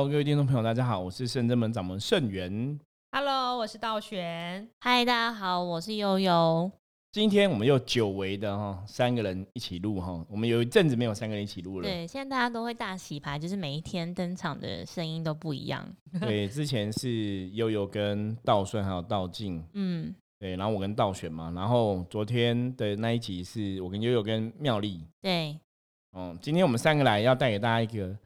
Hello，各位听众朋友，大家好，我是圣真门掌门圣元。Hello，我是道玄。嗨，大家好，我是悠悠。今天我们又久违的哈，三个人一起录哈。我们有一阵子没有三个人一起录了。对，现在大家都会大洗牌，就是每一天登场的声音都不一样。对，之前是悠悠跟道顺还有道静，嗯，对，然后我跟道玄嘛。然后昨天的那一集是我跟悠悠跟妙丽。对，嗯，今天我们三个来要带给大家一个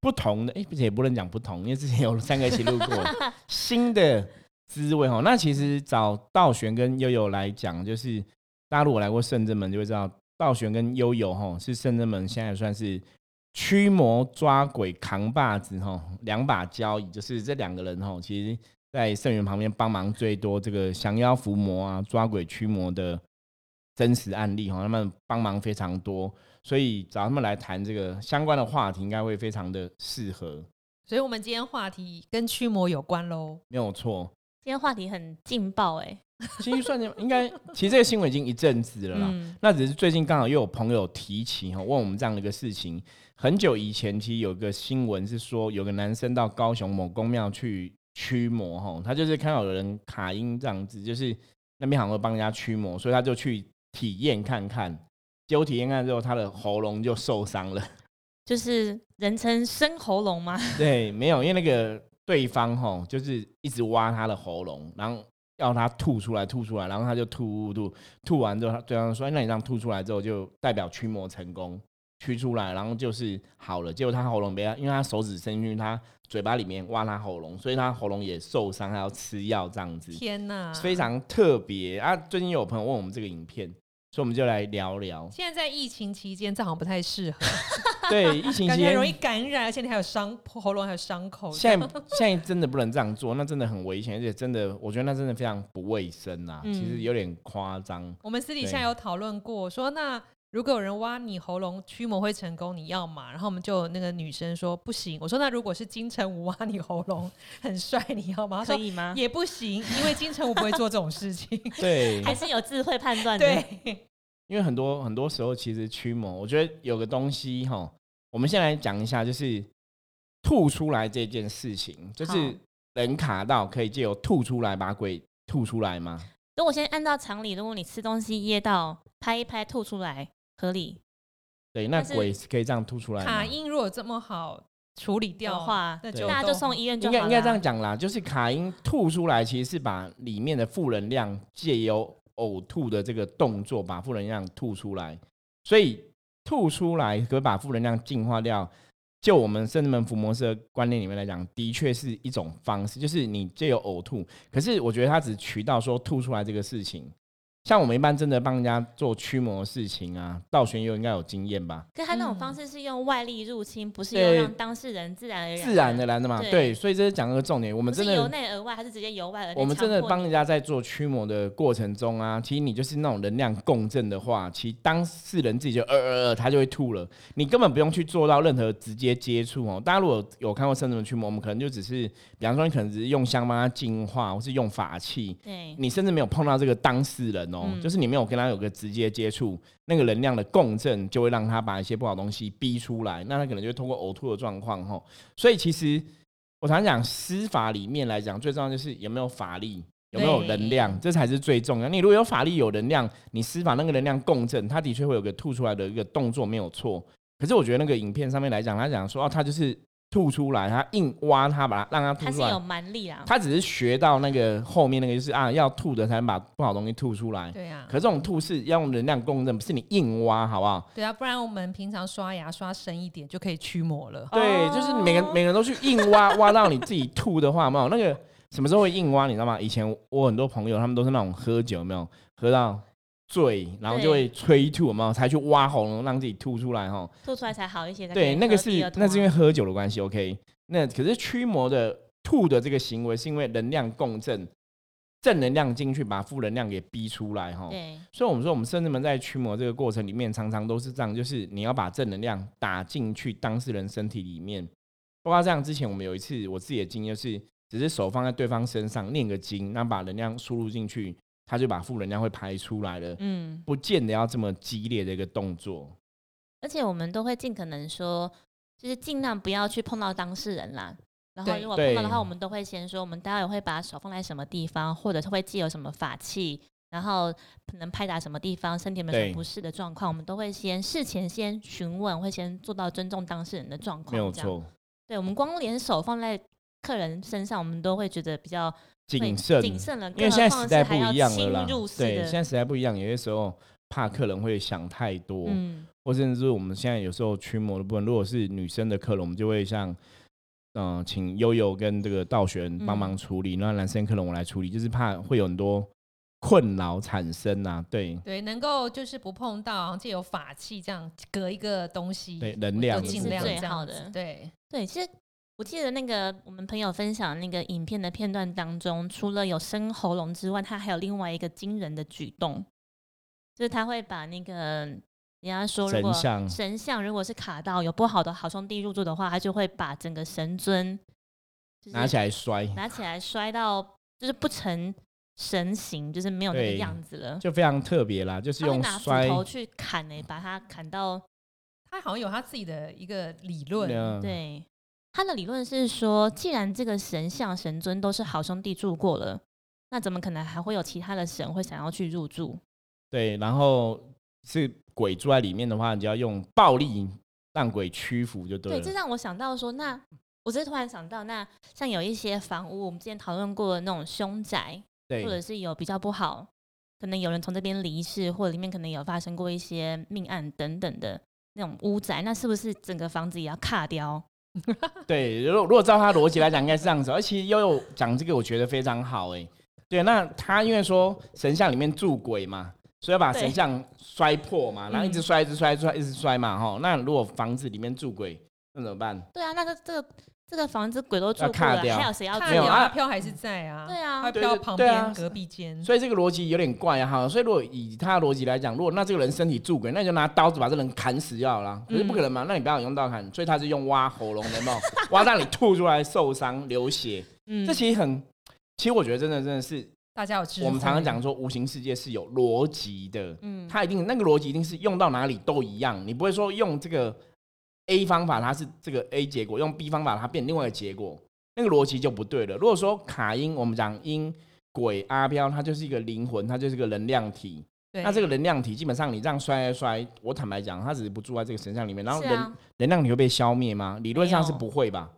不同的，哎、也不能讲不同，因为之前有三个一起录过 新的滋味哈。那其实找道玄跟悠悠来讲，就是大家如果来过圣真门就会知道，道玄跟悠悠哈是圣真门现在算是驱魔抓鬼扛把子哈，两把交椅，就是这两个人哈，其实在圣元旁边帮忙最多这个降妖伏魔啊、抓鬼驱魔的真实案例哈，他们帮忙非常多。所以找他们来谈这个相关的话题，应该会非常的适合，所以，我们今天话题跟驱魔有关喽。没有错。今天话题很劲爆哎。其实算应该，其实这个新闻已经一阵子了啦。嗯，那只是最近刚好又有朋友提起哈，问我们这样的一个事情。很久以前，其实有个新闻是说，有个男生到高雄某公庙去驱魔哈，他就是看到有人卡音这样子，就是那边好像会帮人家驱魔，所以他就去体验看看。结果体验看之后，他的喉咙就受伤了。就是人称生喉咙吗？对，没有，因为那个对方吼，就是一直挖他的喉咙，然后要他吐出来，吐出来，然后他就吐吐吐，吐完之后，他对方说：“那你这样吐出来之后，就代表驱魔成功，驱出来，然后就是好了。”结果他喉咙被他，因为他手指伸进去他嘴巴里面挖他喉咙，所以他喉咙也受伤，还要吃药这样子，天哪，非常特别啊！最近有朋友问我们这个影片，所以我们就来聊聊。现在在疫情期间，这好像不太适合，对，疫情期间容易感染，而且你还有伤喉咙，还有伤口。现在现在真的不能这样做，那真的很危险，而且真的，我觉得那真的非常不卫生啊，嗯其实有点夸张。我们私底下有讨论过，说那如果有人挖你喉咙驱魔会成功，你要吗？然后我们就有那个女生说不行。我说那如果是金城武挖你喉咙很帅，你要吗？可以吗？也不行，因为金城武不会做这种事情。对，还是有智慧判断的。对，因为很多很多时候其实驱魔，我觉得有个东西哈，我们先来讲一下，就是吐出来这件事情，就是人卡到可以借由吐出来把鬼吐出来吗？如果先按照常理，如果你吃东西噎到，拍一拍吐出来，合理对，那鬼是可以这样吐出来吗卡？因如果这么好处理掉的话，那就大家就送医院就好了。应该应该这样讲啦，就是卡因吐出来，其实是把里面的负能量借由呕吐的这个动作把负能量吐出来，所以吐出来可以把负能量净化掉。就我们圣人门伏魔师的观念里面来讲，的确是一种方式，就是你借由呕吐。可是我觉得它只渠道说吐出来这个事情，像我们一般真的帮人家做驱魔的事情啊，道玄又应该有经验吧？可是他那种嗯方式是用外力入侵，不是对用让当事人自然而然自然而然的嘛，对对，所以这是讲一个重点。我们真的由内而外，还是直接由外而内。我们真的帮人家家在做驱魔的过程中啊，其实你就是那种能量共振的话，其实当事人自己就呃呃呃，他就会吐了，你根本不用去做到任何直接接触哦。大家如果有看过圣人驱魔，我们可能就只是，比方说你可能只是用香帮他净化，或是用法器，对你甚至没有碰到这个当事人哦，嗯就是你没有跟他有个直接接触，那个能量的共振就会让他把一些不好东西逼出来，那他可能就会通过呕吐的状况吼。所以其实我常讲，司法里面来讲，最重要就是有没有法力。有没有能量，这才是最重要。你如果有法力、有能量，你司法那个能量共振，它的确会有个吐出来的一个动作，没有错。可是我觉得那个影片上面来讲，他讲说哦，他就是吐出来，他硬挖它，把它让它吐出来他是有，蛮力啊。他只是学到那个后面那个，就是啊，要吐的才能把不好的东西吐出来。对啊可，是这种吐是要用能量共振，不是你硬挖，好不好？对啊，不然我们平常刷牙刷深一点就可以驱魔了。对，就是每个每个人都去硬挖，挖到你自己吐的话，有没有那个什么时候会硬挖？你知道吗？以前我很多朋友，他们都是那种喝酒，有没有喝到醉，然后就会催吐，有没有才去挖喉咙让自己吐出来哈？吐出来才好一些。对，那个是那是因为喝酒的关系，OK。那可是驱魔的吐的这个行为，是因为能量共振，正能量进去把负能量给逼出来哈。对所以我们说，我们甚至们在驱魔这个过程里面，常常都是这样，就是你要把正能量打进去当事人身体里面。包括这样，之前我们有一次我自己的经验是，只是手放在对方身上念个经，那把能量输入进去，他就把负能量会排出来了，嗯，不见得要这么激烈的一个动作。而且我们都会尽可能说，就是尽量不要去碰到当事人啦。然后如果碰到的话，我们都会先说，我们待会会把手放在什么地方，或者是会借有什么法器，然后可能拍打什么地方，身体有没有什么不适的状况，我们都会先事前先询问，会先做到尊重当事人的状况。这样。没有错，对，我们光连手放在客人身上，我们都会觉得比较会谨慎，谨慎了，因为现在时代不一样了啦对，现在时代不一样，有些时候怕客人会想太多，嗯，或甚至是我们现在有时候驱魔的部分，如果是女生的客人，我们就会像。嗯、请悠悠跟这个道玄帮忙处理，那、男生客人我来处理，就是怕会有很多困扰产生啊。对对，能够就是不碰到，然后借由法器这样隔一个东西，对，能量就尽量是最这样子好的对，对，其实我记得那个我们朋友分享那个影片的片段当中，除了有生喉咙之外，他还有另外一个惊人的举动，就是他会把那个人家说，如果神像神像如果是卡到有不好的好兄弟入住的话，他就会把整个神尊、就是、拿起来摔，拿起来摔到就是不成神形，就是没有那个对样子了。就非常特别啦，就是用斧摔，头去砍诶、把它砍到他好像有他自己的一个理论，嗯，对，他的理论是说，既然这个神像神尊都是好兄弟住过了，那怎么可能还会有其他的神会想要去入住？对，然后是鬼住在里面的话，你就要用暴力让鬼屈服就对了对，这让我想到说，那我只是突然想到，那像有一些房屋，我们之前讨论过的那种凶宅，或者，是有比较不好，可能有人从这边离世，或者里面可能有发生过一些命案等等的那种屋宅，那是不是整个房子也要卡掉？对，如果如果照他逻辑来讲，应该是这样子。而且悠悠讲这个，我觉得非常好哎。对，那他因为说神像里面住鬼嘛，所以要把神像摔破嘛，然后一直嗯摔，一直摔，一直摔，一直摔嘛，哈。那如果房子里面住鬼，那怎么办？对啊，那个这个这个房子鬼都住要过了，还有谁要住没有飘还是在啊，对啊他对对飘旁边隔壁间，所以这个逻辑有点怪啊，哈。所以如果以他的逻辑来讲，如果那这个人身体住鬼，那你就拿刀子把这人砍死就好了。可是不可能嘛，那你不要用刀砍，所以他是用挖喉咙的嘛，挖到你吐出来受伤流血。嗯这其实很，其实我觉得真的真的是，大家有。我们常常讲说无形世界是有逻辑的，嗯，它一定那个逻辑一定是用到哪里都一样，你不会说用这个 A 方法它是这个 A 结果，用 B 方法它变另外一个结果，那个逻辑就不对了。如果说卡因，我们讲因鬼阿飘，它就是一个灵魂，它就是个能量体。对那这个能量体基本上你这样摔一摔，我坦白讲，它只是不住在这个神像里面，然后能、啊，能量体会被消灭吗？理论上是不会吧？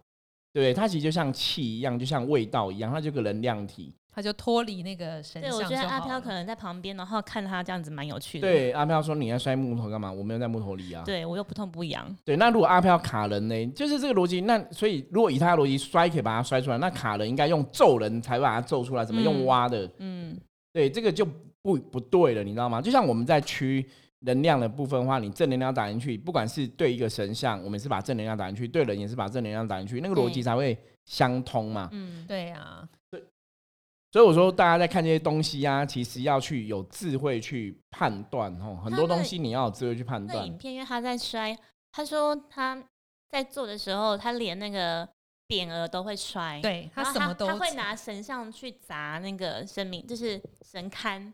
对？它其实就像气一样，就像味道一样，它就个能量体。他就脱离那个神像对，我觉得阿飘可能在旁边，然后看他这样子蛮有趣的。对，阿飘说你在摔木头干嘛？我没有在木头里啊。对我又不痛不痒。对，那如果阿飘卡人呢？就是这个逻辑。那所以如果以他的逻辑摔可以把它摔出来，那卡人应该用揍人才把它揍出来，怎么用嗯挖的？嗯，对，这个就不不对了，你知道吗？就像我们在区能量的部分的话，你正能量打进去，不管是对一个神像，我们是把正能量打进去；对人也是把正能量打进去，那个逻辑才会相通嘛。嗯，对啊，所以我说，大家在看这些东西啊，其实要去有智慧去判断哦，很多东西你要有智慧去判断那影。片因为他在摔，他说他在做的时候，他连那个匾额都会摔。，对他什么都他会拿神像去砸那个神明，就是神龛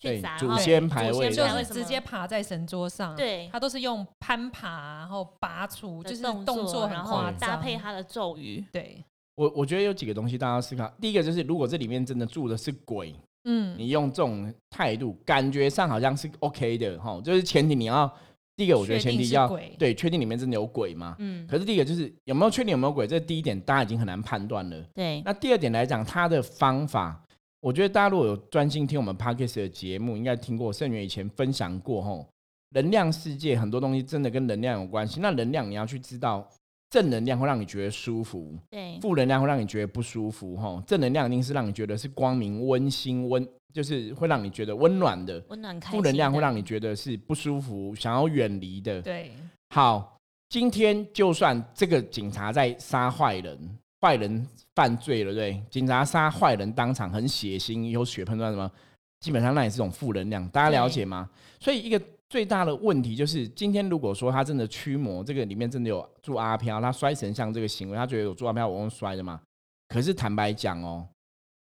对去砸，祖先牌位就祖先牌位什么是直接爬在神桌上，对他都是用攀爬，然后拔出，就是动作，动作很然后夸张，搭配他的咒语。对，我我觉得有几个东西大家要思考。第一个就是，如果这里面真的住的是鬼，嗯，你用这种态度，感觉上好像是 OK 的哈。就是前提你要，第一个我觉得前提要对确定里面真的有鬼吗？嗯，可是第一个就是有没有确定有没有鬼，这第一点大家已经很难判断了。对，那第二点来讲，他的方法，我觉得大家如果有专心听我们 podcast 的节目，应该听过盛元以前分享过吼，能量世界很多东西真的跟能量有关系。那能量你要去知道，正能量会让你觉得舒服，对，负能量会让你觉得不舒服哈。正能量一定是让你觉得是光明、温馨、温，就是会让你觉得温暖的。温暖开心负能量会让你觉得是不舒服、想要远离的。对，好，今天就算这个警察在杀坏人，坏人犯罪了，对？警察杀坏人当场很血腥，有血喷出来什么，基本上那也是种负能量，大家了解吗？所以一个最大的问题就是，今天如果说他真的驱魔，这个里面真的有做阿飘，他摔神像这个行为，他觉得有做阿飘，我用摔的嘛？可是坦白讲哦，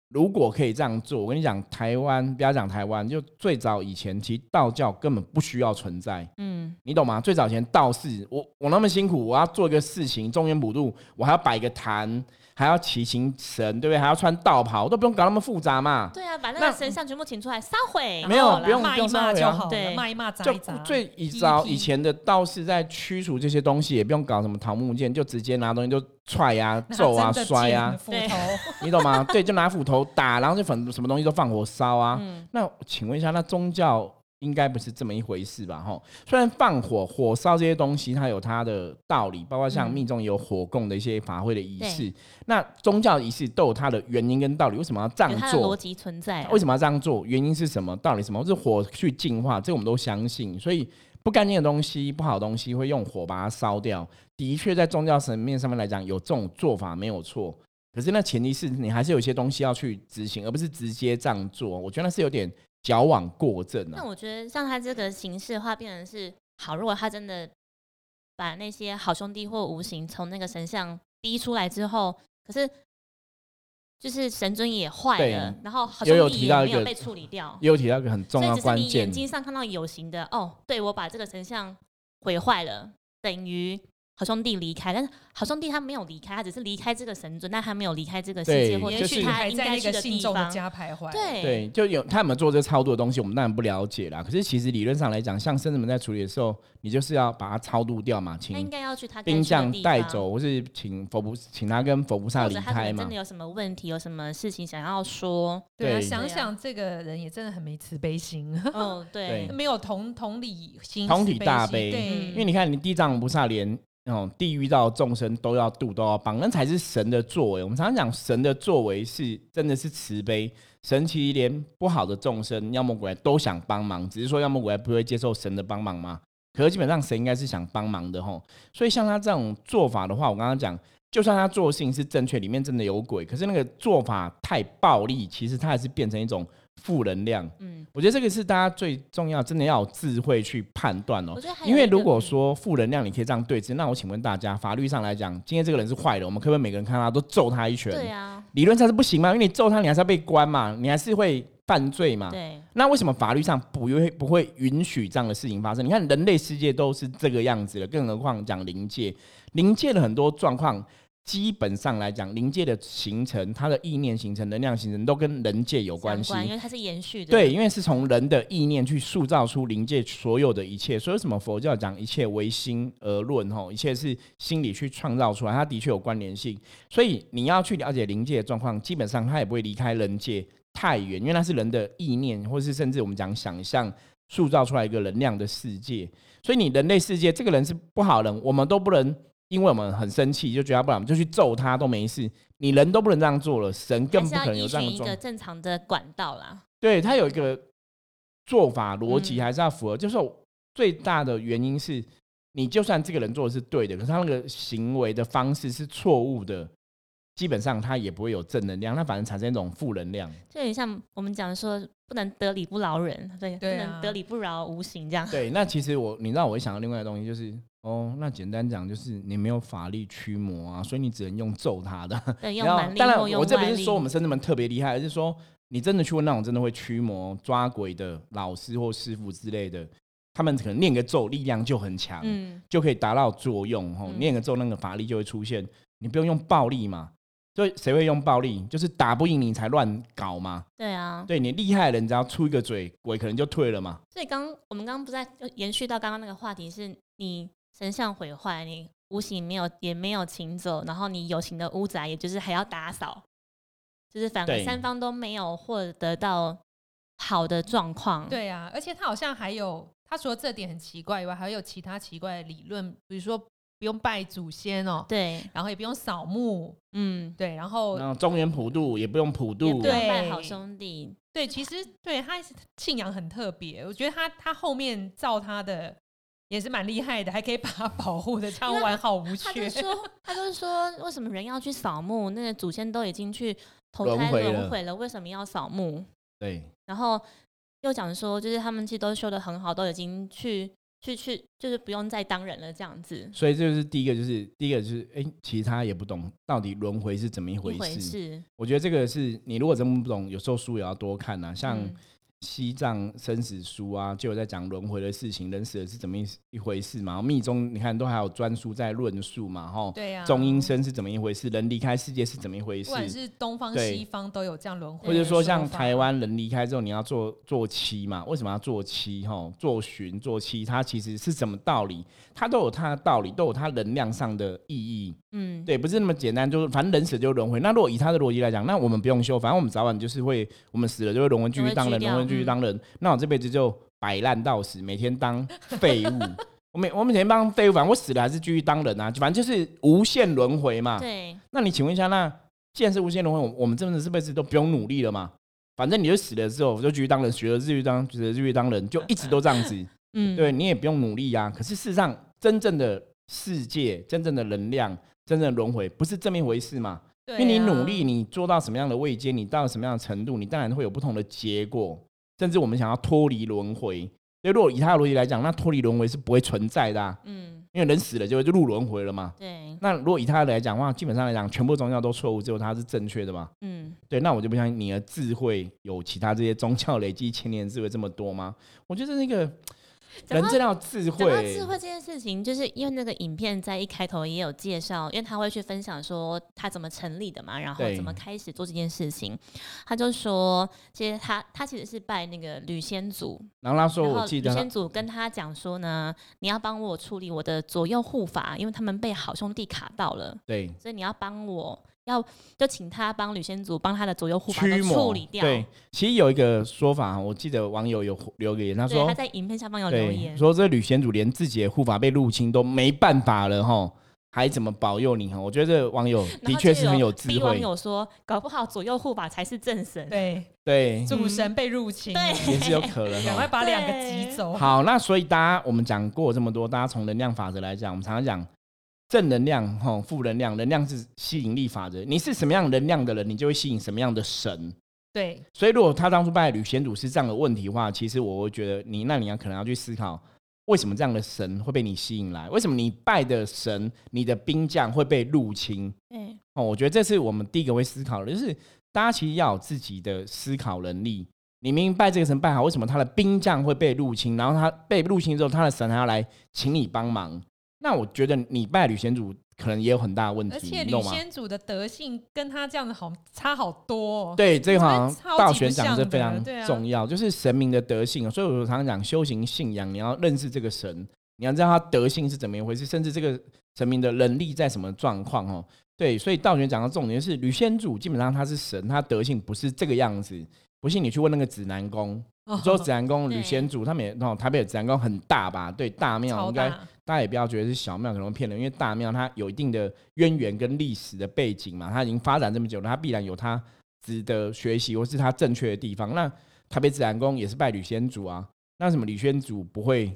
如果可以这样做，我跟你讲，台湾不要讲台湾，就最早以前，其实道教根本不需要存在，嗯，你懂吗？最早以前道士，我我那么辛苦，我要做一个事情，中原普渡，我还要摆个坛，还要骑行神，对不对？还要穿道袍，都不用搞那么复杂嘛。对啊，把那那个神像全部请出来烧毁，没有不用骂一骂就好了，对骂一骂砸就一砸。最以早以前的道士在驱除这些东西，也不用搞什么桃木剑，就直接拿东西就踹啊、揍啊、摔啊，斧头，你懂吗？对，就拿斧头打，然后就粉什么东西都放火烧啊。嗯，那请问一下，那宗教应该不是这么一回事吧？哈，虽然放火、火烧这些东西，它有它的道理，包括像嗯密宗有火供的一些法会的仪式。那宗教仪式都有它的原因跟道理，为什么要这样做？它的逻辑存在啊，为什么要这样做？原因是什么？道理是什么？是火去净化，这个我们都相信。所以不干净的东西、不好的东西会用火把它烧掉。的确，在宗教层面上面来讲，有这种做法没有错。可是那前提是你还是有一些东西要去执行，而不是直接这样做。我觉得那是有点矫枉过正啊。那我觉得像他这个形式的话，变成是好。如果他真的把那些好兄弟或无形从那个神像逼出来之后，可是就是神尊也坏了，然后好也有兄弟提到一没有被处理掉，也有提到一个很重要所以只是你眼关键，睛上看到有形的哦，对我把这个神像毁坏了，等于好兄弟离开，但是好兄弟他没有离开，他只是离开这个神尊，但他没有离开这个世界，对或者就是也许他还在那个应该去的地信众的方。家徘徊。对对，就有他们做这超度的东西，我们当然不了解啦。可是其实理论上来讲，像僧人们在处理的时候，你就是要把它超度掉嘛，请他应该要去他该兵去的地将带走，或是请佛菩请他跟佛菩萨离开嘛真的。有什么问题，有什么事情想要说，对想想这个人也真的很没慈悲心，哦，对对，没有同同理心、同体大悲对，嗯因为你看，你地藏菩萨连哦地狱道众生都要度，都要帮，那才是神的作为。我们常常讲神的作为是真的是慈悲，神其实连不好的众生、妖魔鬼怪都想帮忙，只是说妖魔鬼怪不会接受神的帮忙嘛。可是基本上神应该是想帮忙的吼，所以像他这种做法的话，我刚刚讲，就算他做的事情是正确，里面真的有鬼，可是那个做法太暴力，其实它还是变成一种负能量。嗯，我觉得这个是大家最重要，真的要有智慧去判断哦我。觉得因为如果嗯说负能量你可以这样对峙，那我请问大家，法律上来讲，今天这个人是坏的，我们可不可以每个人看他都揍他一拳？对啊，理论上是不行嘛，因为你揍他，你还是要被关嘛，你还是会犯罪嘛。对，那为什么法律上不会不会允许这样的事情发生？你看人类世界都是这个样子的，更何况讲灵界，灵界的很多状况。基本上来讲，灵界的形成，它的意念形成、能量形成，都跟人界有关系。相因为它是延续的，对，因为是从人的意念去塑造出灵界所有的一切，所以为什么佛教讲一切唯心而论？吼，一切是心理去创造出来，它的确有关联性。所以你要去了解灵界的状况，基本上它也不会离开人界太远，因为那是人的意念，或是甚至我们讲想象塑造出来一个能量的世界。所以你人类世界这个人是不好人，我们都不能。因为我们很生气，就觉得不然我们就去揍他都没事，你人都不能这样做了，神更不可能有依这样的一个正常的管道啦。对他有一个做法逻辑嗯还是要符合，就是最大的原因是，你就算这个人做的是对的，可是他那个行为的方式是错误的，基本上他也不会有正能量，他反而产生一种负能量。就有点像我们讲说，不能得理不饶人，对，对啊不能得理不饶无形这样。对，那其实我你知道，我会想到另外的东西，就是哦，那简单讲就是你没有法力驱魔啊，所以你只能用揍他的。对，用然后蛮力当然，我这不是说我们甚至们特别厉害，而是说你真的去问那种真的会驱魔抓鬼的老师或师傅之类的，他们可能念个咒，力量就很强，嗯，就可以达到作用。吼，嗯念个咒，那个法力就会出现。你不用用暴力嘛？所以谁会用暴力？就是打不赢你才乱搞嘛。对啊。对你厉害的人，只要出一个嘴，鬼可能就退了嘛。所以刚我们刚刚不在延续到刚刚那个话题，是你神像毁坏，你无形没有也没有请走，然后你有形的屋宅，也就是还要打扫，就是反而三方都没有获得到好的状况。对啊，而且他好像还有，他除了这点很奇怪以外，还有其他奇怪的理论，比如说不用拜祖先哦，对，然后也不用扫墓，嗯，对，然后中原普渡也不用普渡对拜好兄弟，对，其实对他信仰很特别，我觉得他他后面造他的也是蛮厉害的，还可以把它保护的这样完好无缺。他就说，他就说，为什么人要去扫墓？那个祖先都已经去投胎轮回了回了，为什么要扫墓？对然后又讲说，就是他们其实都修的很好，都已经去去去就是不用再当人了这样子。所以这就是第一个，就是第一个就是，哎、其实他也不懂到底轮回是怎么一回事。我觉得这个是你如果真不懂，有时候书也要多看啊、像嗯西藏生死书啊，就有在讲轮回的事情，人死了是怎么一一回事嘛。密宗你看都还有专书在论述嘛，吼。对呀、中阴身是怎么一回事？人离开世界是怎么一回事不？管是东方西方都有这样轮回，或者说像台，湾人离开之后，你要做做七嘛？为什么要做七？吼，做寻做七，它其实是什么道理？它都有它的道理，都有它能量上的意义。嗯，对，不是那么简单，就是反正人死就轮回。那如果以他的逻辑来讲，那我们不用修，反正我们早晚就是会，我们死了就会轮回继续当人，轮回继续嗯当人。那我这辈子就摆烂到死，每天当废物。我每我每天当废物，反正我死了还是继续当人啊，反正就是无限轮回嘛。对，那你请问一下，那既然是无限轮回，我我们真的这辈子都不用努力了嘛？反正你就死了之后，就继续当人，学了继续当，学了继续当人，就一直都这样子。嗯，对你也不用努力呀、可是事实上，真正的世界、真正的能量、真正的轮回，不是这么一回事嘛？对因为你啊努力，你做到什么样的位阶，你到什么样的程度，你当然会有不同的结果。甚至我们想要脱离轮回，所以如果以他的逻辑来讲，那脱离轮回是不会存在的、啊，嗯，因为人死了就会就入轮回了嘛。对，那如果以他来讲的话，基本上来讲，全部宗教都错误，只有他是正确的嘛？嗯，对，那我就不相信你的智慧有其他这些宗教累积千年智慧这么多吗？我觉得那个人真的要智讲到慧，智慧这件事情，就是因为那个影片在一开头也有介绍，因为他会去分享说他怎么成立的嘛，然后怎么开始做这件事情。他就说，其实他他其实是拜那个吕先祖，然后他说，我记得吕先祖跟他讲说呢，你要帮我处理我的左右护法，因为他们被好兄弟卡到了，对所以你要帮我。要就请他帮吕先祖帮他的左右护法都驱魔处理掉。对，其实有一个说法，我记得网友有留言，他，说他在影片下方有留，言，说这吕先祖连自己的护法被入侵都没办法了哈，还怎么保佑你哈？我觉得这个网友的确是很有智慧网，友说，搞不好左右护法才是正神。对对，主神被入侵，对也是有可能赶快。把两个挤走。好，那所以大家我们讲过这么多，大家从能量法则来讲，我们常常讲正能量哈，负能量，能量是吸引力法则，你是什么样能量的人，你就会吸引什么样的神。对，所以，如果他当初拜吕贤祖是这样的问题的话，其实我会觉得你，那你要可能要去思考，为什么这样的神会被你吸引来？为什么你拜的神，你的兵将会被入侵？嗯，哦，我觉得这是我们第一个会思考的，就是大家其实要有自己的思考能力。你明明拜这个神拜好，为什么他的兵将会被入侵？然后他被入侵之后，他的神还要来请你帮忙？那我觉得你拜吕贤祖可能也有很大的问题，而且吕你懂吗？仙主的德性跟他这样子好差好多、哦。对，这个好像道玄讲不像的的非常重要，就是神明的德性。所以我常常讲修行信仰，你要认识这个神，你要知道他德性是怎么一回事，甚至这个神明的能力在什么状况哦。对，所以道玄讲的重点是吕先祖基本上他是神，他德性不是这个样子。不信你去问那个指南宫，哦你说指南宫吕先祖，他们也哦，台北的指南宫很大吧？对，大庙应该大，家也不要觉得是小庙可能会骗人，因为大庙它有一定的渊源跟历史的背景嘛，它已经发展这么久了，它必然有它值得学习或是它正确的地方。那台北指南宫也是拜吕先祖啊，那什么吕先祖不会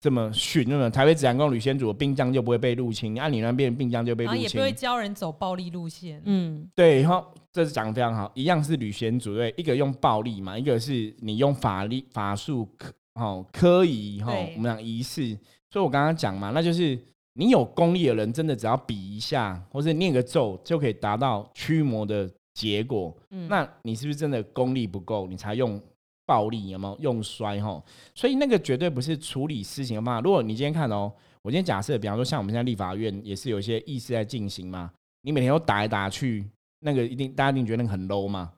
这么逊？那么台北自然宫吕仙主的兵将就不会被入侵，按、你那边的兵将就被入侵然后也不会，教人走暴力路线。嗯，对，然后这是讲的非常好，一样是旅仙组对，一个用暴力嘛，一个是你用法力法术科哦科仪哈，对我们讲仪式，所以我刚刚讲嘛，那就是你有功力的人，真的只要比一下，或是念个咒，就可以达到驱魔的结果。嗯那你是不是真的功力不够，你才用暴力？有没有用摔哈？所以那个绝对不是处理事情的方法。如果你今天看哦，我今天假设，比方说像我们现在立法院也是有一些议事在进行嘛，你每天都打来打去，那个一定大家一定觉得那个很 low 嘛。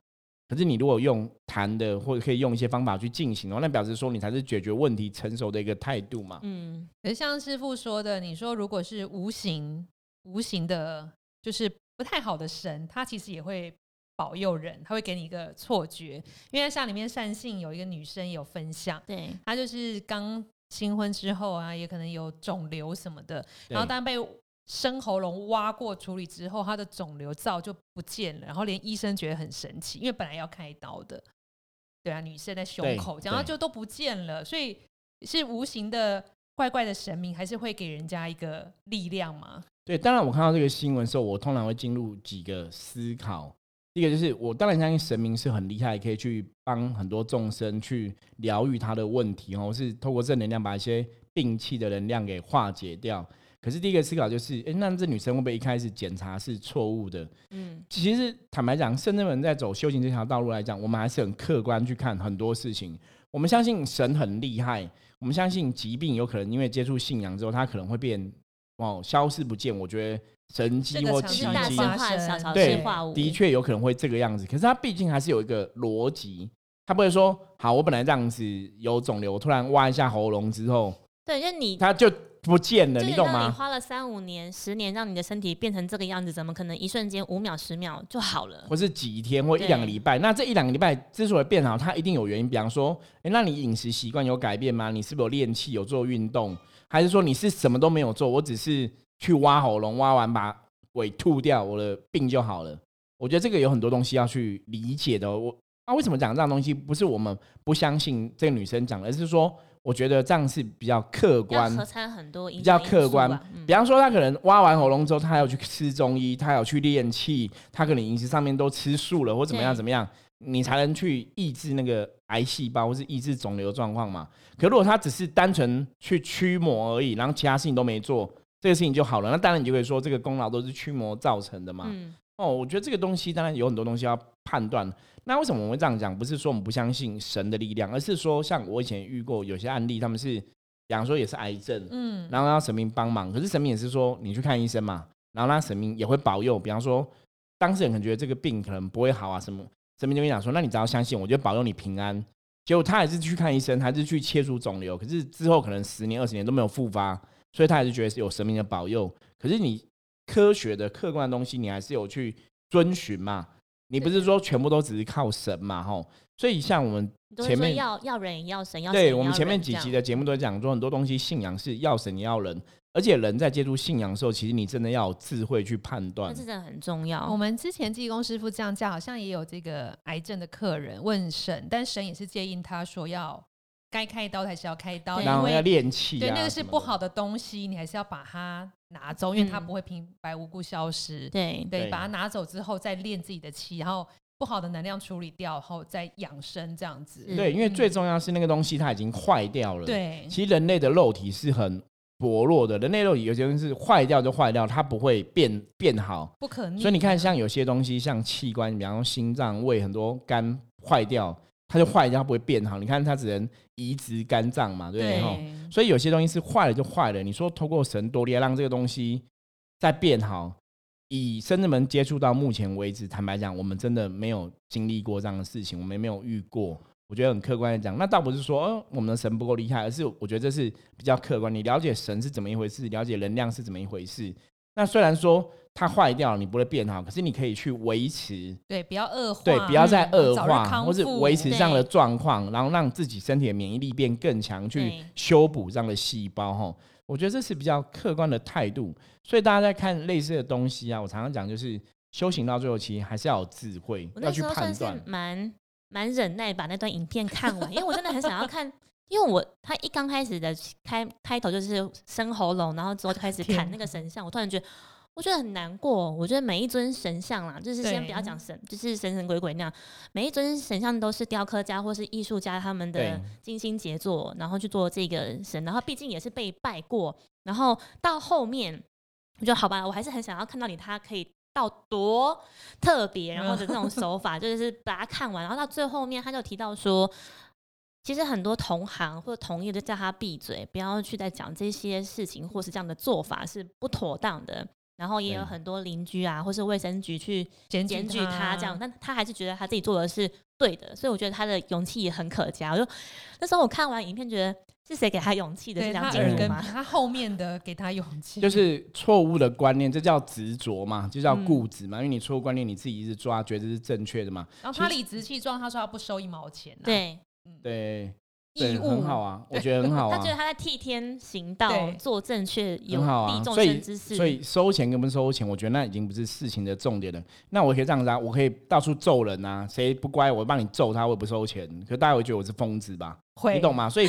可是你如果用谈的，或者可以用一些方法去进行哦，那表示说你才是解决问题成熟的一个态度嘛。嗯，可是像师傅说的，你说如果是无形无形的，就是不太好的神，他其实也会保佑人，他会给你一个错觉。因为像里面善信有一个女生有分享，对，她就是刚新婚之后啊，也可能有肿瘤什么的，然后对当被生喉咙挖过处理之后，她的肿瘤灶就不见了，然后连医生觉得很神奇，因为本来要开刀的，对啊，女生在胸口，然后对就都不见了，所以是无形的怪怪的神明，还是会给人家一个力量吗？对，当然我看到这个新闻的时候，我通常会进入几个思考。第一个就是，我当然相信神明是很厉害，可以去帮很多众生去疗愈他的问题哦，是透过正能量把一些病气的能量给化解掉。可是第一个思考就是，哎，那这女生会不会一开始检查是错误的？嗯，其实坦白讲，圣人们在走修行这条道路来讲，我们还是很客观去看很多事情。我们相信神很厉害，我们相信疾病有可能因为接触信仰之后，它可能会变哦消失不见。我觉得神迹这个或奇迹大事发生化小，小对事化无，的确有可能会这个样子，可是它毕竟还是有一个逻辑，它不会说好，我本来这样子有肿瘤，突然挖一下喉咙之后，对，就你它就不见了，你懂吗？你花了三五年、十年，让你的身体变成这个样子，怎么可能一瞬间五秒、十秒就好了？或是几天或一对两个礼拜，那这一两个礼拜之所以变好，它一定有原因。比方说，哎，那你饮食习惯有改变吗？你是不是有练气、有做运动，还是说你是什么都没有做？我只是去挖喉咙，挖完把尾吐掉，我的病就好了。我觉得这个有很多东西要去理解的。我啊，为什么讲这样东西？不是我们不相信这个女生讲的，而是说我觉得这样是比较客要观，合参很多因比较客观比方说，她可能挖完喉咙之后，她要去吃中医，他还要去练气，她可能饮食上面都吃素了，或怎么样怎么样，你才能去抑制那个癌细胞或是抑制肿瘤状况嘛。可如果她只是单纯去驱魔而已，然后其他事情都没做，这个事情就好了，那当然你就可以说这个功劳都是驱魔造成的嘛。嗯，哦，我觉得这个东西当然有很多东西要判断。那为什么我们会这样讲？不是说我们不相信神的力量，而是说像我以前遇过有些案例，他们是，比方说也是癌症，嗯，然后让神明帮忙。可是神明也是说你去看医生嘛，然后那神明也会保佑。比方说当事人可能觉得这个病可能不会好啊，什么神明就跟你讲说，那你只要相信我，就保佑你平安。结果他还是去看医生，还是去切除肿瘤，可是之后可能十年二十年都没有复发，所以他还是觉得是有神明的保佑。可是你科学的客观的东西，你还是有去遵循嘛。你不是说全部都只是靠神嘛？吼，所以像我们前面要要人也要神，要对我们前面几集的节目都讲说，很多东西信仰是要神也要人，而且人在接触信仰的时候，其实你真的要有智慧去判断那。这真的很重要。我们之前济公师傅这样讲，好像也有这个癌症的客人问神，但神也是建议他说要该开刀还是要开刀，对然后要练气、啊，对那个是。不好的东西，你还是要把它拿走，因为它嗯不会平白无故消失。对对，对把它拿走之后再练自己的气，然后不好的能量处理掉，然后再养生这样子。是对，因为嗯最重要是那个东西它已经坏掉了。，对，其实人类的肉体是很薄弱的，人类肉体有些东西是坏掉就坏掉，它不会变变好。不可逆。所以你看，像有些东西，像器官，比方说心脏、胃，很多肝坏掉，它就坏掉，它不会变好。你看，它只能移植肝脏嘛，对不对？所以有些东西是坏了就坏了。你说通过神多利亚让这个东西再变好，以深圳门接触到目前为止，坦白讲，我们真的没有经历过这样的事情，我们也没有遇过。我觉得很客观的讲，那倒不是说、呃、我们的神不够厉害，而是我觉得这是比较客观。你了解神是怎么一回事，了解能量是怎么一回事。那虽然说它坏掉了，你不会变好，可是你可以去维持，对，不要恶化，对，不要再嗯恶化，或是维持这样的状况，然后让自己身体的免疫力变更强，去修补这样的细胞。哈，我觉得这是比较客观的态度。所以大家在看类似的东西啊，我常常讲就是修行到最后，其实还是要有智慧，要去判断。蛮蛮忍耐把那段影片看完，因为我真的很想要看，因为我他一刚开始的开开头就是生喉咙，然后之后就开始砍那个神像，我突然觉得。我觉得很难过，我觉得每一尊神像啦，就是先不要讲神，就是神神鬼鬼那样，每一尊神像都是雕刻家或是艺术家他们的精心杰作，然后去做这个神，然后毕竟也是被拜过，然后到后面，我觉得好吧，我还是很想要看到你他可以到多特别，然后的这种手法，就是把它看完，然后到最后面他就提到说。其实很多同行或者同业就叫他闭嘴，不要去再讲这些事情，或是这样的做法是不妥当的。然后也有很多邻居啊，或是卫生局去检检举他这样，但他还是觉得他自己做的是对的，所以我觉得他的勇气也很可嘉。我就那时候我看完影片，觉得是谁给他勇气的？是梁对他耳根，静茹吗？他后面的给他勇气，就是错误的观念，这叫执着嘛，就叫嗯固执嘛。因为你错误观念，你自己一直抓，觉得这是正确的嘛。然后他理直气壮，他说他不收一毛钱、啊，，对，对，对，义务很好啊，我觉得很好啊 他觉。得他在替天行道，做正确有很好啊利，众所以生之事。所以收钱跟不收钱，我觉得那已经不是事情的重点了。那我可以这样子啊，我可以到处揍人啊，谁不乖，我帮你揍他，我也不收钱。可大家会觉得我是疯子吧？会你懂吗？所以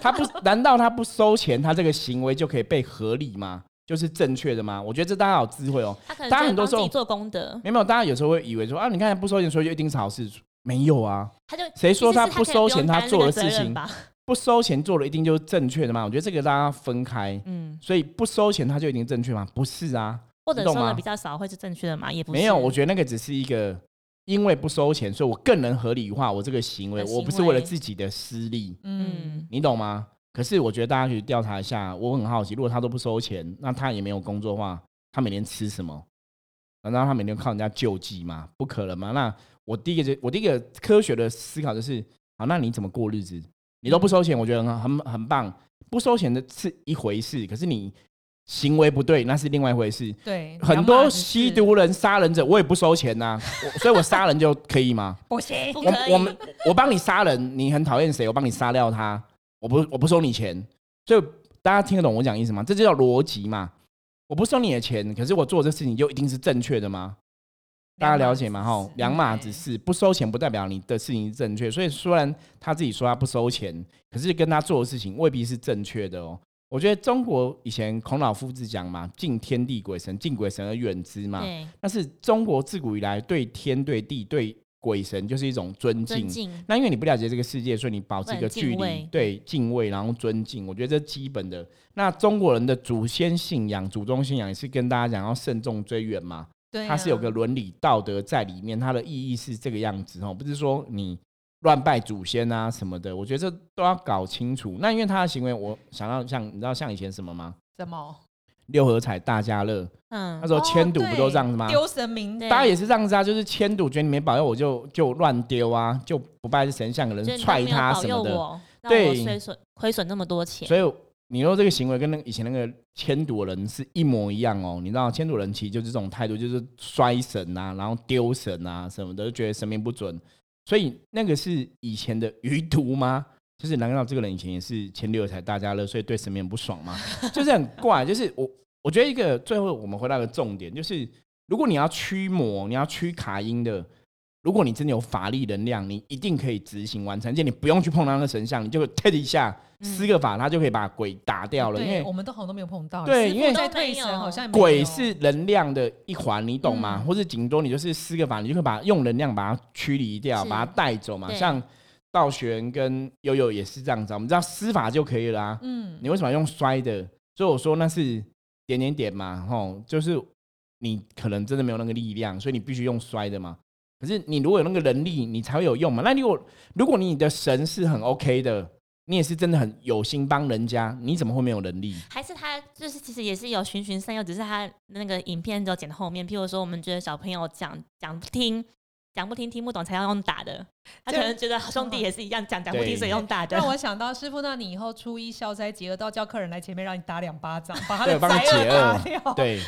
他不，难道他不收钱，他这个行为就可以被合理吗？就是正确的吗？我觉得这大家要有智慧哦。他可能大家很多时候做功德，没有，大家有时候会以为说啊，你看不收钱，所以就一定是好事。没有啊，他就谁说他不收钱，他做的事情？不收钱做的一定就是正确的吗？我觉得这个大家分开，嗯，所以不收钱他就一定正确吗？不是啊，或者收的比较少会是正确的嘛？也不没有，我觉得那个只是一个，因为不收钱，所以我更能合理化我这个行为，的我不是行为为了自己的私利，嗯嗯，你懂吗？可是我觉得大家可以调查一下，我很好奇，如果他都不收钱，那他也没有工作的话，他每天吃什么？难道他每天靠人家救济吗？不可能嘛！那我第一个就我第一个科学的思考就是，好，那你怎么过日子？你都不收钱，我觉得很很很棒。不收钱的是一回事，可是你行为不对，那是另外一回事。对，很多吸毒人、杀人者，我也不收钱呐、我所以我杀人就可以吗？不行，我。我们我帮你杀人，你很讨厌谁，我帮你杀掉他，我不我不收你钱，所以大家听得懂我讲意思吗？这就叫逻辑嘛。我不收你的钱，可是我做这事情就一定是正确的吗？大家了解吗？哈，两码子事，不收钱不代表你的事情是正确。所以虽然他自己说他不收钱，可是跟他做的事情未必是正确的哦。我觉得中国以前孔老夫子讲嘛，敬天地鬼神，敬鬼神而远之嘛。对那是中国自古以来对天、对地、对鬼神就是一种尊敬。尊敬，那因为你不了解这个世界，所以你保持一个距离敬，对敬畏，然后尊敬，我觉得这基本的。那中国人的祖先信仰、祖宗信仰也是跟大家讲要慎重追远嘛，对啊，它是有个伦理道德在里面，它的意义是这个样子哦，不是说你乱拜祖先啊什么的，我觉得这都要搞清楚。那因为他的行为，我想到像你知道像以前什么吗？什么？六合彩、大家乐，嗯那时候千赌不都这样子吗？丢神明，对大家也是这样子啊，就是千赌，觉得你没保佑我就就乱丢啊，就不拜神像的人就是你都踹他什么的。对亏损亏损那么多钱，所以你说这个行为跟那以前那个签赌人是一模一样哦。你知道签赌人其实就是这种态度，就是摔神啊，然后丢神啊什么的，就觉得神明不准。所以那个是以前的余毒吗？就是难道这个人以前也是签六合彩大家乐，所以对神明不爽吗？就是很怪。就是我我觉得一个最后我们回到一个重点，就是如果你要驱魔，你要驱卡音的。如果你真的有法力能量，你一定可以执行完成，而且你不用去碰到那个神像，你就 t 一下嗯施个法，他就可以把鬼打掉了。因对，为我们都好像都没有碰到。对因为在退神好像鬼是能量的一环，你懂吗？嗯或者顶多你就是施个法，你就可以把用能量把它驱离掉，把它带走嘛。像道玄跟悠悠也是这样子啊，我们知道施法就可以了啊。嗯，你为什么要用摔的？所以我说那是点点点嘛，吼，就是你可能真的没有那个力量，所以你必须用摔的嘛。可是你如果有那个能力，你才会有用嘛。那如果如果你的神是很 OK 的，你也是真的很有心帮人家，你怎么会没有能力？还是他就是其实也是有循循善诱，只是他那个影片只有剪到后面。譬如说，我们觉得小朋友讲讲不听，讲不听听不懂才要用打的，他可能觉得兄弟也是一样讲讲不听对所以用打的让。我想到师傅，那你以后初一消灾解厄，都要叫客人来前面让你打两巴掌，把他的对帮你灾厄解厄打掉。对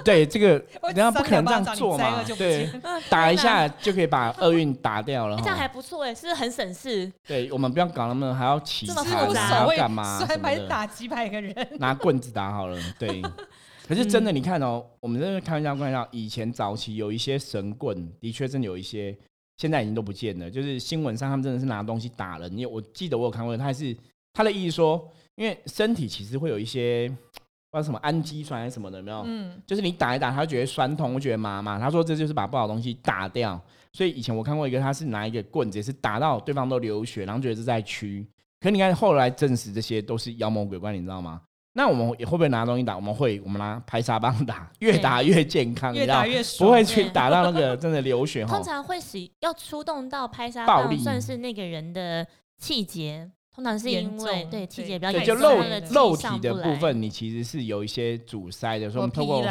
对，这个我人家不可能这样做嘛对，打一下就可以把厄运打掉了哎这样。还不错哎，是不是很省事？对，我们不要搞那么还要起这么残复杂还要干嘛什摔么的，牌打几百个人，拿棍子打好了。对，可是真的，你看哦，我们这个开玩笑，开玩笑，以前早期有一些神棍，的确真的有一些，现在已经都不见了。就是新闻上他们真的是拿东西打人，因为我记得我有看过，他还是他的意思说，因为身体其实会有一些不知道什么氨基酸还是什么的，有没有？嗯，就是你打一打，他会觉得酸痛，会觉得麻麻。他说这就是把不好的东西打掉。所以以前我看过一个，他是拿一个棍子，也是打到对方都流血，然后觉得是在驱。可你看后来证实这些都是妖魔鬼怪，你知道吗？那我们也会不会拿东西打？我们会，我们拿拍沙棒打，越打越健康，你越知道打越爽，不会去打到那个真的流血哈 通。常会使要出动到拍沙棒，暴力算是那个人的气节。通常是因为对气对对，节比较严重，就肉肉体的部分，你其实是有一些阻塞的，所以我们通过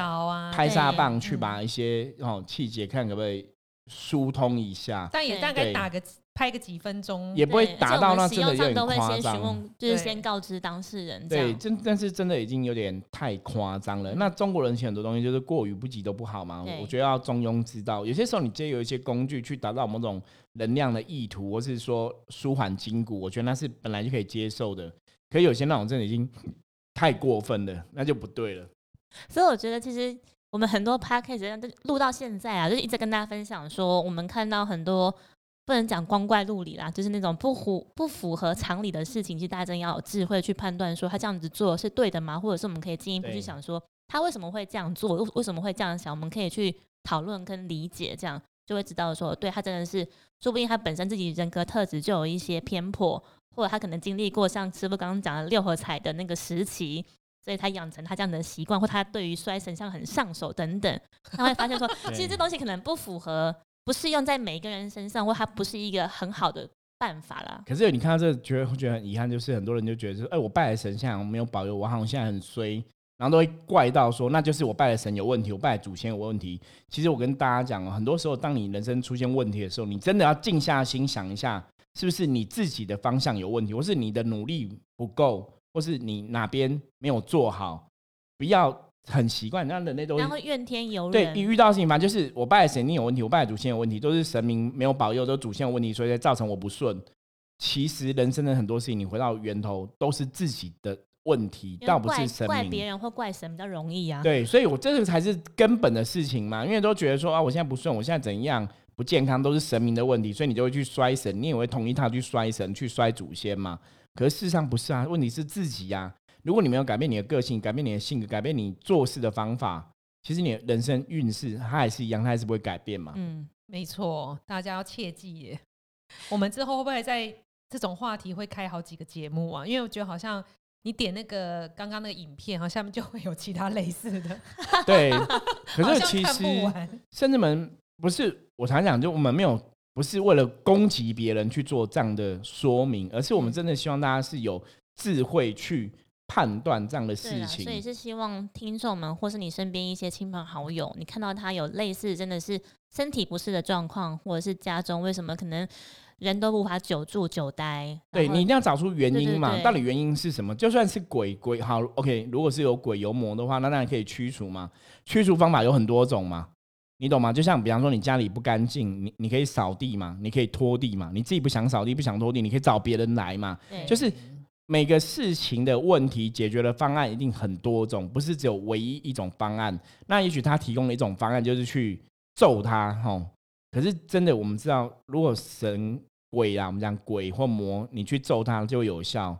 拍沙棒去嗯把一些哦气节看可不可以疏通一下。但也对对大概打个拍个几分钟，也不会达到那真的有点夸张先询问，就是先告知当事人对，真但是真的已经有点太夸张了。那中国人其实很多东西就是过于不及都不好嘛，我觉得要中庸之道。有些时候你借有一些工具去达到某种能量的意图，或是说舒缓筋骨，我觉得那是本来就可以接受的。可有些那种真的已经太过分了，那就不对了。所以我觉得其实我们很多 podcast 录到现在啊，就是一直跟大家分享说，我们看到很多不能讲光怪陆离啦，就是那种不符不符合常理的事情，其实大家真的要有智慧去判断，说他这样子做是对的吗？或者是我们可以进一步去想说，他为什么会这样做？为为什么会这样想？我们可以去讨论跟理解，这样就会知道说，对他真的是，说不定他本身自己人格特质就有一些偏颇，或者他可能经历过像师傅刚刚讲的六合彩的那个时期，所以他养成他这样的习惯，或他对于摔神像很上手等等，他会发现说，其实这东西可能不符合，不适用在每一个人身上，或它不是一个很好的办法啦。可是你看到这，觉得觉得很遗憾，就是很多人就觉得说，哎，我拜的神像没有保佑我，好像现在很衰。然后都会怪到说，那就是我拜的神有问题，我拜祖先有问题。其实我跟大家讲，很多时候当你人生出现问题的时候，你真的要静下心想一下，是不是你自己的方向有问题，或是你的努力不够，或是你哪边没有做好？不要很习惯那人类都然后怨天尤人。对你遇到事情反正就是我拜的神你有问题，我拜的祖先有问题，都是神明没有保佑，都祖先有问题，所以才造成我不顺。其实人生的很多事情，你回到源头都是自己的。问题倒不是神怪别人或怪神比较容易啊。对，所以我这个才是根本的事情嘛。因为都觉得说啊，我现在不顺，我现在怎样不健康，都是神明的问题，所以你就会去摔神，你也会同意他去摔神，去摔祖先嘛。可是事实上不是啊，问题是自己呀。如果你没有改变你的个性，改变你的性格，改变你做事的方法，其实你的人生运势它还是一样，它还是不会改变嘛。嗯，没错，大家要切记耶。我们之后会不会在这种话题会开好几个节目啊？因为我觉得好像。你点那个刚刚那个影片，哈，下面就会有其他类似的。对，可是其实甚至们不是我常讲，就我们没有不是为了攻击别人去做这样的说明，而是我们真的希望大家是有智慧去判断这样的事情。所以是希望听众们或是你身边一些亲朋好友，你看到他有类似真的是身体不适的状况，或者是家中为什么可能。人都无法久住久待，对你一定要找出原因嘛？到底原因是什么？就算是鬼鬼好，OK，如果是有鬼有魔的话，那当然可以驱除嘛。驱除方法有很多种嘛，你懂吗？就像比方说你家里不干净，你你可以扫地嘛，你可以拖地嘛。你自己不想扫地不想拖地，你可以找别人来嘛。就是每个事情的问题解决的方案一定很多种，不是只有唯一一种方案。那也许他提供了一种方案，就是去揍他，吼。可是真的，我们知道，如果神。鬼啊，我们讲鬼或魔，你去揍他就有效。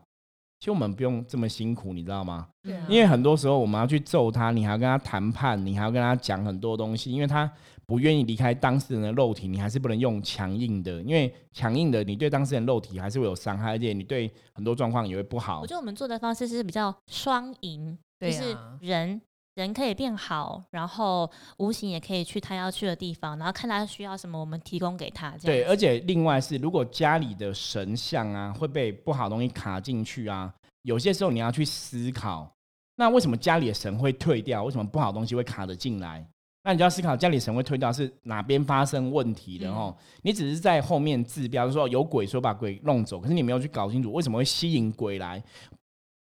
其实我们不用这么辛苦，你知道吗？对。因为很多时候我们要去揍他，你还要跟他谈判，你还要跟他讲很多东西，因为他不愿意离开当事人的肉体，你还是不能用强硬的，因为强硬的你对当事人肉体还是会有伤害，而且你对很多状况也会不好。我觉得我们做的方式是比较双赢，就是人。人可以变好，然后无形也可以去他要去的地方，然后看他需要什么，我们提供给他。对，而且另外是，如果家里的神像啊会被不好东西卡进去啊，有些时候你要去思考，那为什么家里的神会退掉？为什么不好东西会卡得进来？那你就要思考，家里神会退掉是哪边发生问题的哦？你只是在后面治标，说有鬼，说把鬼弄走，可是你没有去搞清楚为什么会吸引鬼来。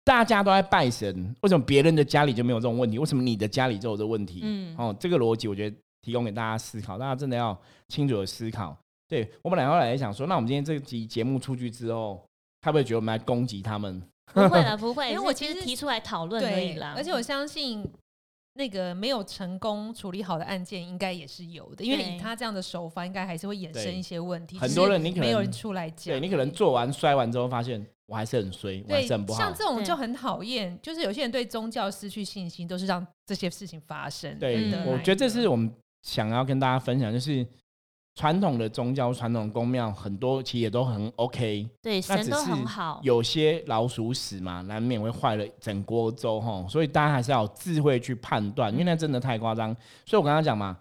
大家都在拜神，为什么别人的家里就没有这种问题？为什么你的家里就有这问题？嗯，哦，这个逻辑我觉得提供给大家思考，大家真的要清楚的思考。对我本来后来想说，那我们今天这集节目出去之后，他不会觉得我们来攻击他们？不会了，不会，因为我其实提出来讨论而已啦。而且我相信。那个没有成功处理好的案件，应该也是有的，因为以他这样的手法，应该还是会衍生一些问题。很多人你可能没有人出来讲，对你可能做完摔完之后，发现我还是很衰，我还是很不好。像这种就很讨厌，就是有些人对宗教失去信心，都是让这些事情发生。对，我觉得这是我们想要跟大家分享，就是。传统的宗教、传统宫庙很多，其实也都很 OK。对，神都很好。有些老鼠屎嘛，难免会坏了整锅粥哈。所以大家还是要有智慧去判断，因为那真的太夸张。所以我刚刚讲嘛，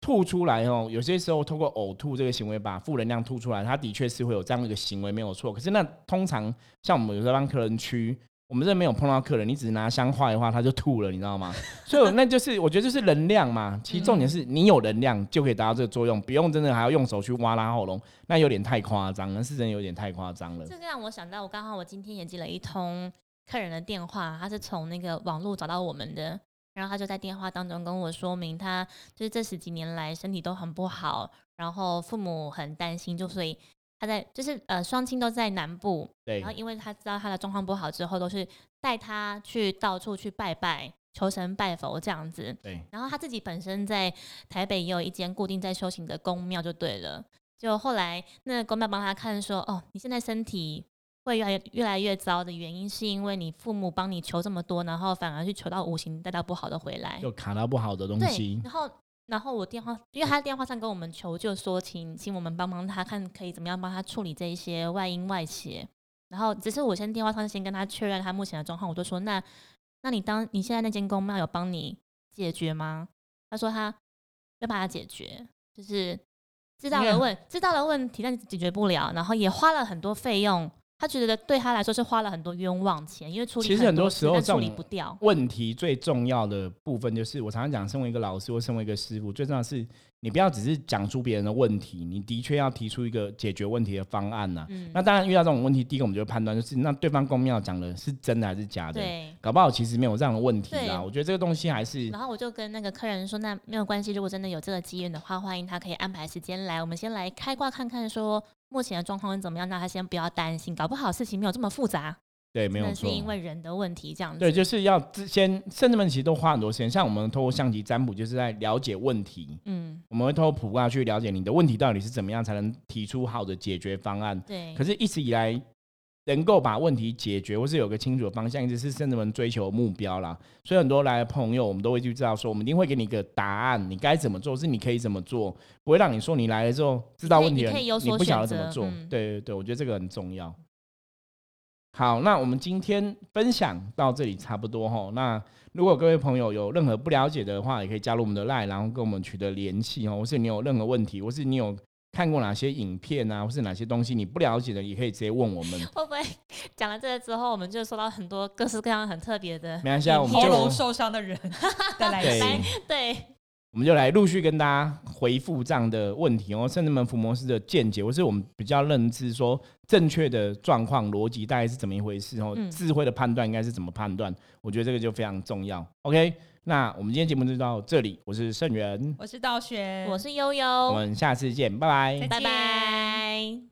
吐出来哦，有些时候通过呕吐这个行为把负能量吐出来，它的确是会有这样一个行为，没有错。可是那通常像我们有时候帮客人驱。我们这没有碰到客人，你只是拿香画的话，他就吐了，你知道吗？所以那就是我觉得就是能量嘛。其实重点是你有能量就可以达到这个作用，不用真的还要用手去挖拉喉咙，那有点太夸张，了是真的有点太夸张了。这个让我想到，我刚好我今天也接了一通客人的电话，他是从那个网络找到我们的，然后他就在电话当中跟我说明，他就是这十几年来身体都很不好，然后父母很担心，就所以。他在就是呃双亲都在南部，对，然后因为他知道他的状况不好之后，都是带他去到处去拜拜、求神拜佛这样子。对，然后他自己本身在台北也有一间固定在修行的宫庙，就对了。就后来那个宫庙帮他看说，哦，你现在身体会越来越来越糟的原因，是因为你父母帮你求这么多，然后反而去求到五行带到不好的回来，就卡到不好的东西。然后。然后我电话，因为他电话上跟我们求救说，请请我们帮帮他看可以怎么样帮他处理这一些外因外邪。然后只是我先电话上先跟他确认他目前的状况，我就说那那你当你现在那间公庙有帮你解决吗？他说他要帮他解决，就是知道了问知道了问题，但解决不了，然后也花了很多费用。他觉得对他来说是花了很多冤枉钱，因为处理其实很多时候处理不掉。问题最重要的部分就是，我常常讲，身为一个老师或身为一个师傅，最重要的是你不要只是讲出别人的问题，你的确要提出一个解决问题的方案呐、嗯，那当然遇到这种问题，第一个我们就会判断，就是那对方公庙讲的是真的还是假的，对。搞不好其实没有这样的问题对啦。我觉得这个东西还是然后我就跟那个客人说，那没有关系，如果真的有这个机缘的话，欢迎他可以安排时间来，我们先来开挂看看，说目前的状况是怎么样，那他先不要担心，搞不好事情没有这么复杂，对，没有错。是因为人的问题这样子。对，就是要之先，甚至们其实都花很多时间。像我们透过象棋占卜，就是在了解问题。嗯，我们会透过卜卦去了解你的问题到底是怎么样，才能提出好的解决方案。对可，是，一直以来能够把问题解决，或是有个清楚的方向，一直是甚至们追求的目标啦。所以，很多来的朋友，我们都会去知道说，我们一定会给你一个答案，你该怎么做，是你可以怎么做，不会让你说你来了之后知道问题了，你不晓得怎么做。嗯对对对，我觉得这个很重要。好，那我们今天分享到这里差不多哈。那如果各位朋友有任何不了解的话，也可以加入我们的 line，然后跟我们取得联系哦。或是你有任何问题，或是你有看过哪些影片啊，或是哪些东西你不了解的，也可以直接问我们。会不会讲了这个之后，我们就收到很多各式各样很特别的没关系啊，我们喉就咙受伤的人 的来对信，对，我们就来陆续跟大家回复这样的问题哦，甚至们福摩斯的见解，或是我们比较认知说正确的状况逻辑大概是怎么一回事哦，嗯智慧的判断应该是怎么判断，我觉得这个就非常重要。OK，那我们今天节目就到这里，我是盛元，我是道玄，我是悠悠我悠，们下次见，拜拜再。拜见拜。